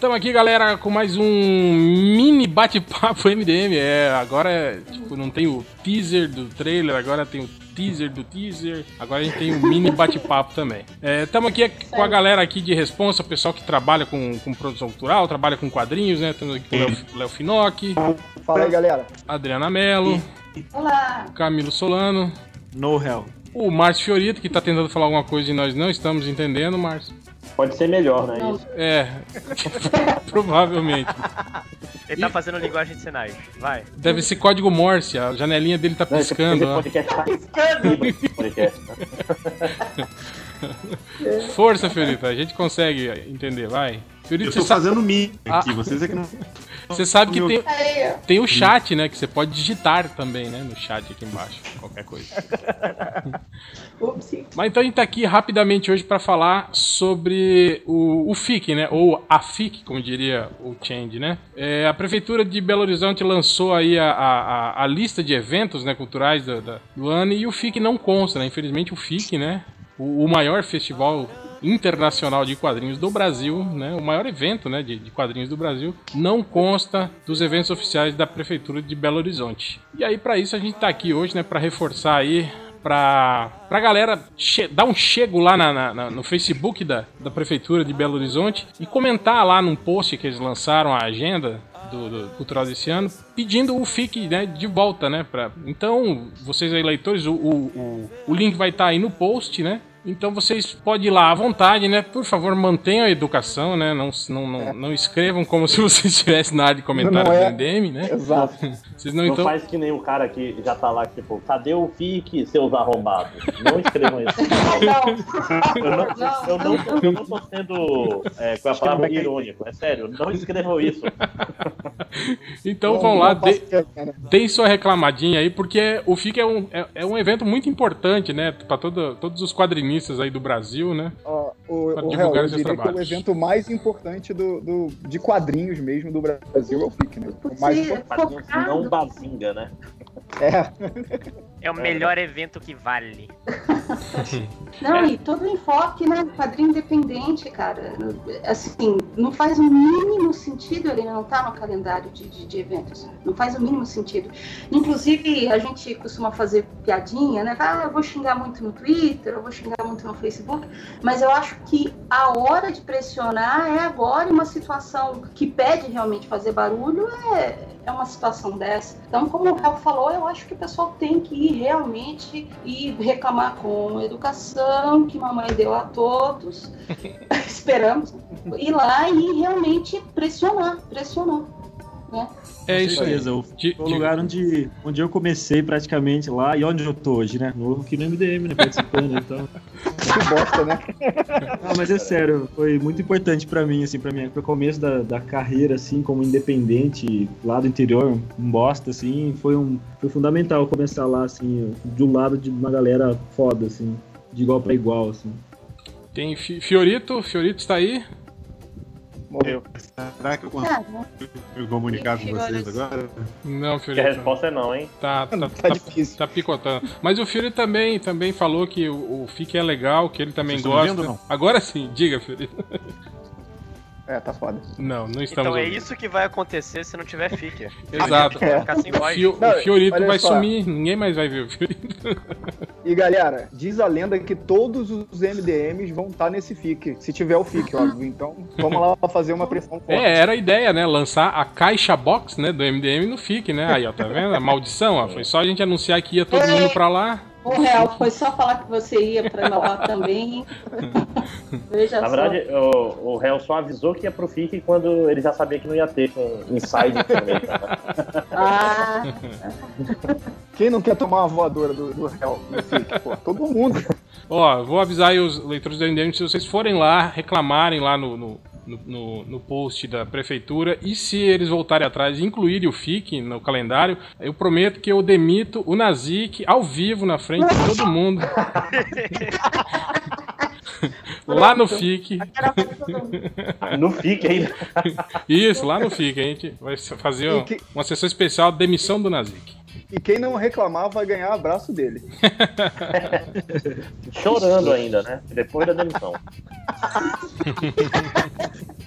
Estamos aqui, galera, com mais um mini bate-papo MDM. É, agora é, tipo, não tem o teaser do trailer, agora tem o teaser do teaser. Agora a gente tem um mini bate-papo também. Estamos aqui com a galera aqui de responsa, o pessoal que trabalha com, com produção cultural, trabalha com quadrinhos, né? Estamos aqui com o Léo, Léo Finocchi, Fala aí, galera. Adriana Mello, Olá! Camilo Solano, No hell. o Márcio Fiorito, que está tentando falar alguma coisa e nós não estamos entendendo, Márcio. Pode ser melhor, né? Não. Isso. É, provavelmente. Ele tá fazendo linguagem de sinais. Vai. Deve ser código Morse, a janelinha dele tá piscando. podcast tá podcast, né? Força, Fiorito, a gente consegue entender, vai. Fiorito, Eu tô sabe, fazendo mi aqui, Ah. vocês é que não. você sabe que tem, tem o chat, né? Que você pode digitar também, né? No chat aqui embaixo, qualquer coisa. Ups. Mas então a gente tá aqui rapidamente hoje para falar sobre o, o FIC, né? Ou a FIC, como diria o Change, né? É, a Prefeitura de Belo Horizonte lançou aí a, a, a- lista de eventos né, culturais do, do ano e o FIC não consta, né? Infelizmente o FIC, né? O, o maior festival internacional de quadrinhos do Brasil, né? O maior evento, né? De, de quadrinhos do Brasil, não consta dos eventos oficiais da Prefeitura de Belo Horizonte. E aí para isso a gente tá aqui hoje, né? Para reforçar aí pra, pra galera dar um chego lá na- na- no Facebook da, da Prefeitura de Belo Horizonte e comentar lá num post que eles lançaram a agenda do, do cultural desse ano, pedindo o FIC né, de volta, né? Pra, então, vocês aí, leitores, o, o, o, o link vai estar aí no post, né? Então vocês podem ir lá à vontade, né? Por favor, mantenham a educação, né? Não, não, não, não escrevam como se vocês estivessem na área de comentários é. do MDM, né? Exato. Vocês não, Não então. faz que nem o cara que já tá lá, tipo, cadê o FIC, seus arrombados? Não escrevam isso. Não, Eu não, eu não, eu não tô sendo, é, com a palavra irônico, é sério, não escrevam isso. Então Não, vão lá, né? Deem sua reclamadinha aí, porque o FIC é um, é, é um evento muito importante, né? Pra todo, todos os aí do Brasil, né? Ó, o, Pra o divulgar Real, eu seus diria que é o trabalhos. evento mais importante do, do- de quadrinhos mesmo do Brasil é o FIC, né? O mais Você- importante. Quadrinhos não bazinga, né? É, É o melhor evento que vale. Não, e todo o enfoque, né? Quadrinho independente, cara. Assim, não faz o mínimo sentido ele não estar no calendário de, de, de eventos. Não faz o mínimo sentido. Inclusive, a gente costuma fazer piadinha, né? Ah, eu vou xingar muito no Twitter, eu vou xingar muito no Facebook. Mas eu acho que a hora de pressionar é agora uma situação que pede realmente fazer barulho é, é uma situação dessa. Então, como o Raul falou, eu acho que o pessoal tem que ir realmente e reclamar com educação, que mamãe deu a todos. Esperamos. Ir lá e realmente pressionar, pressionar. Né? É isso aí. O o lugar onde, onde eu comecei praticamente lá e onde eu tô hoje, né? Novo aqui no MDM, né? Participando, então. que bosta, né? Ah, mas é sério, foi muito importante pra mim, assim, pra mim, pro começo da, da carreira, assim, como independente lá do interior, um bosta, assim, foi um foi fundamental começar lá, assim, do lado de uma galera foda, assim, de igual pra igual, assim. Tem Fi- Fiorito, Fiorito está aí. Morreu. Será que eu consigo me comunicar com vocês agora? Não, Que a Fiorito. resposta é não, hein? Tá, tá, Tá tá, difícil. tá picotando. Mas o Fiorito também, também falou que o, o FIC é legal, que ele também Vocês gosta. vendo não? Agora sim, diga, Fiorito. É, tá foda. Não, não estamos Então é ouvindo. isso que vai acontecer se não tiver fique. Exato. É. Ficar sem O, voz. Fio- o Não, Fiorito olha vai só. sumir, ninguém mais vai ver o Fiorito. E galera, diz a lenda que todos os MDMs vão estar nesse FIC. Se tiver o FIC, óbvio. Então, vamos lá fazer uma pressão forte. É, era a ideia, né? Lançar a caixa box, né, do MDM no FIC, né? Aí, ó, tá vendo? A maldição, ó. Foi só a gente anunciar que ia todo mundo pra lá. O Real, foi só falar que você ia para lá também. Veja Na só. verdade, o, o réu só avisou que ia pro FIC quando ele já sabia que não ia ter com inside também. Né? Ah, Quem não quer tomar uma voadora do, do réu no FIC? Pô, todo mundo. Ó, vou avisar aí os leitores do MDM, se vocês forem lá, reclamarem lá no, no, no- no, no post da prefeitura, e se eles voltarem atrás e incluírem o FIC no calendário, eu prometo que eu demito o Nazik ao vivo na frente de todo mundo. lá no FIC. No FIC ainda. Isso, lá no FIC. A gente vai fazer que- uma sessão especial demissão do Nazik. E quem não reclamar vai ganhar abraço dele. Chorando ainda, né? Depois da demissão.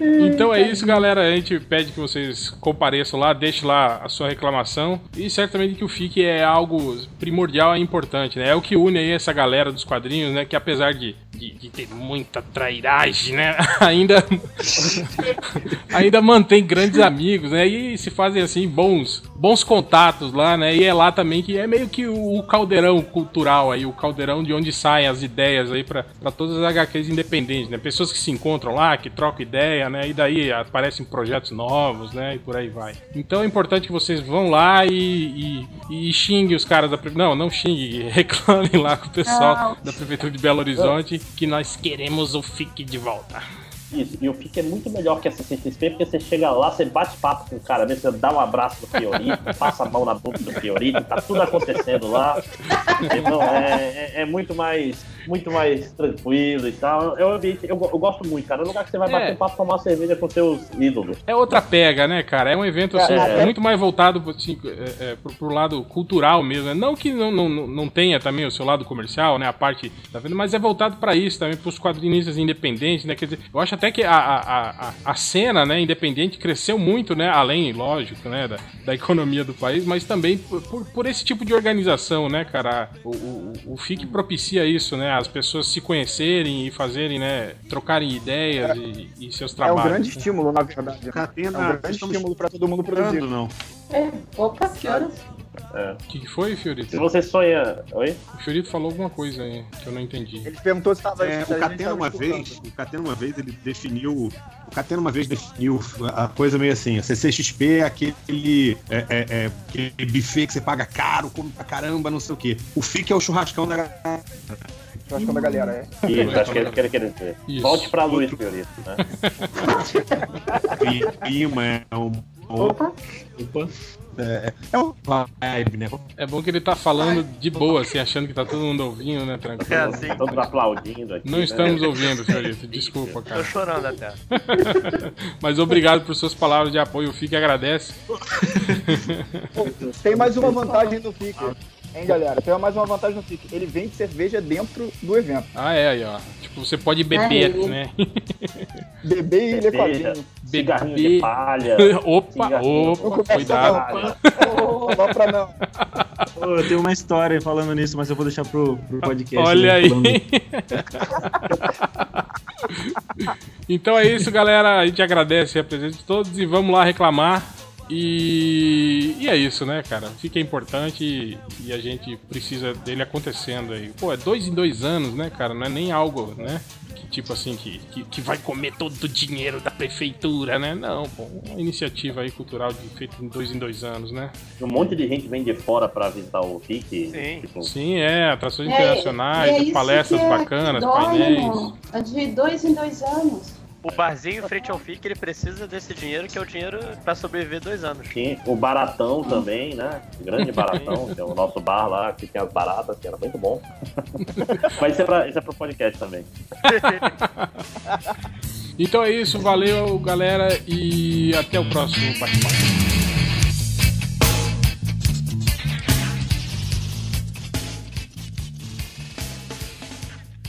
Então é isso, galera. A gente pede que vocês compareçam lá, deixem lá a sua reclamação. E certamente que o FIC é algo primordial e importante, né? É o que une aí essa galera dos quadrinhos, né? Que apesar de, de, de ter muita trairagem, né? Ainda, ainda mantém grandes amigos, né? E se fazem assim bons, bons contatos lá, né? E é lá também que é meio que o, o caldeirão cultural aí, o caldeirão de onde saem as ideias aí para todas as HQs independentes, né? Pessoas que se encontram lá, que trocam ideia, né? E daí aparecem projetos novos, né? E por aí vai. Então é importante que vocês vão lá e, e, e xinguem os caras da prefeitura. Não, não xinguem, reclamem lá com o pessoal Não. da prefeitura de Belo Horizonte que nós queremos o FIC de volta. Isso, e o FIC é muito melhor que a CCXP, porque você chega lá, você bate papo com o cara, mesmo, você dá um abraço do Fiorito, passa a mão na boca do Fiorito, tá tudo acontecendo lá. Então, é, é- é muito mais muito mais tranquilo e tal. É um ambiente, eu, eu gosto muito, cara. É um lugar que você vai É. bater papo, tomar uma cerveja com seus ídolos. É outra pega, né, cara? É um evento assim, É. muito mais voltado assim, é, é, pro, pro lado cultural mesmo. né? Não que não, não, não tenha também o seu lado comercial, né? A parte da venda, mas é voltado pra isso também, pros quadrinistas independentes, né? Quer dizer, eu acho até que a, a, a, a cena né, independente cresceu muito, né? Além, lógico, né? Da, da economia do país, mas também por, por, esse tipo de organização, né, cara? O, o, o FIC propicia isso, né? As pessoas se conhecerem e fazerem, né? Trocarem ideias e, e seus É um trabalhos. grande né? estímulo, na verdade. né? É um Catena, grande estímulo pra todo mundo produzir. esperando, não. É, opa, que horas? O que, que foi, Se Fiorito? você sonha. Oi? O Fiorito falou alguma coisa aí que eu não entendi. Ele perguntou se tava. É, se o Catena uma vez, o Catena uma vez ele definiu, o Catena uma vez definiu a coisa meio assim, a CCXP é aquele, é, é, é, aquele buffet que você paga caro, come pra caramba, não sei o quê. O FIC é o churrascão da galera. Churrascão da galera, é. Isso, acho que ele quer querer dizer. Isso. Volte pra luz, Fiorito, né? clima, é um, Opa, Opa. É, é um vibe, né? É bom que ele tá falando de boa, assim, achando que tá todo mundo ouvindo, né? Tranquilo. É assim. Todos aplaudindo aqui. Não né? estamos ouvindo, Fiorito. Desculpa, Tô cara. chorando até. Mas obrigado por suas palavras de apoio. O FIC agradece. Tem mais uma vantagem no FIC. Hein, galera? Tem mais uma vantagem no FIC. Ele vende cerveja dentro do evento. Ah, é aí, ó. Tipo, você pode beber, Aí. né? Beber e ler quadrinho. cigarrinho Beber. de palha. opa, opa, cuidado. Palha. Só pra não. Pô, eu tenho uma história falando nisso, mas eu vou deixar pro, pro podcast. Olha né, aí. então é isso, galera. A gente agradece a presença de todos e vamos lá reclamar. E, e é isso, né, cara? Fica importante e, e a gente precisa dele acontecendo aí. Pô, é dois em dois anos, né, cara? Não é nem algo, né? Que tipo assim, que, que, que vai comer todo o dinheiro da prefeitura, né? Não, pô, uma iniciativa aí cultural de, feita em dois em dois anos, né? Um monte de gente vem de fora pra visitar o FIC. Sim. Tipo, Sim, é, atrações É, internacionais, é palestras é- bacanas, dói, painéis. irmão. É de dois em dois anos. O barzinho em frente ao FIC, ele precisa desse dinheiro, que é o dinheiro pra sobreviver dois anos. Tinha o Baratão também, né? O grande Baratão, que é o nosso bar lá, que tem as baratas, que era muito bom. Mas isso é, pra, isso é pro podcast também. Então é isso, valeu galera e até o próximo bate-papo.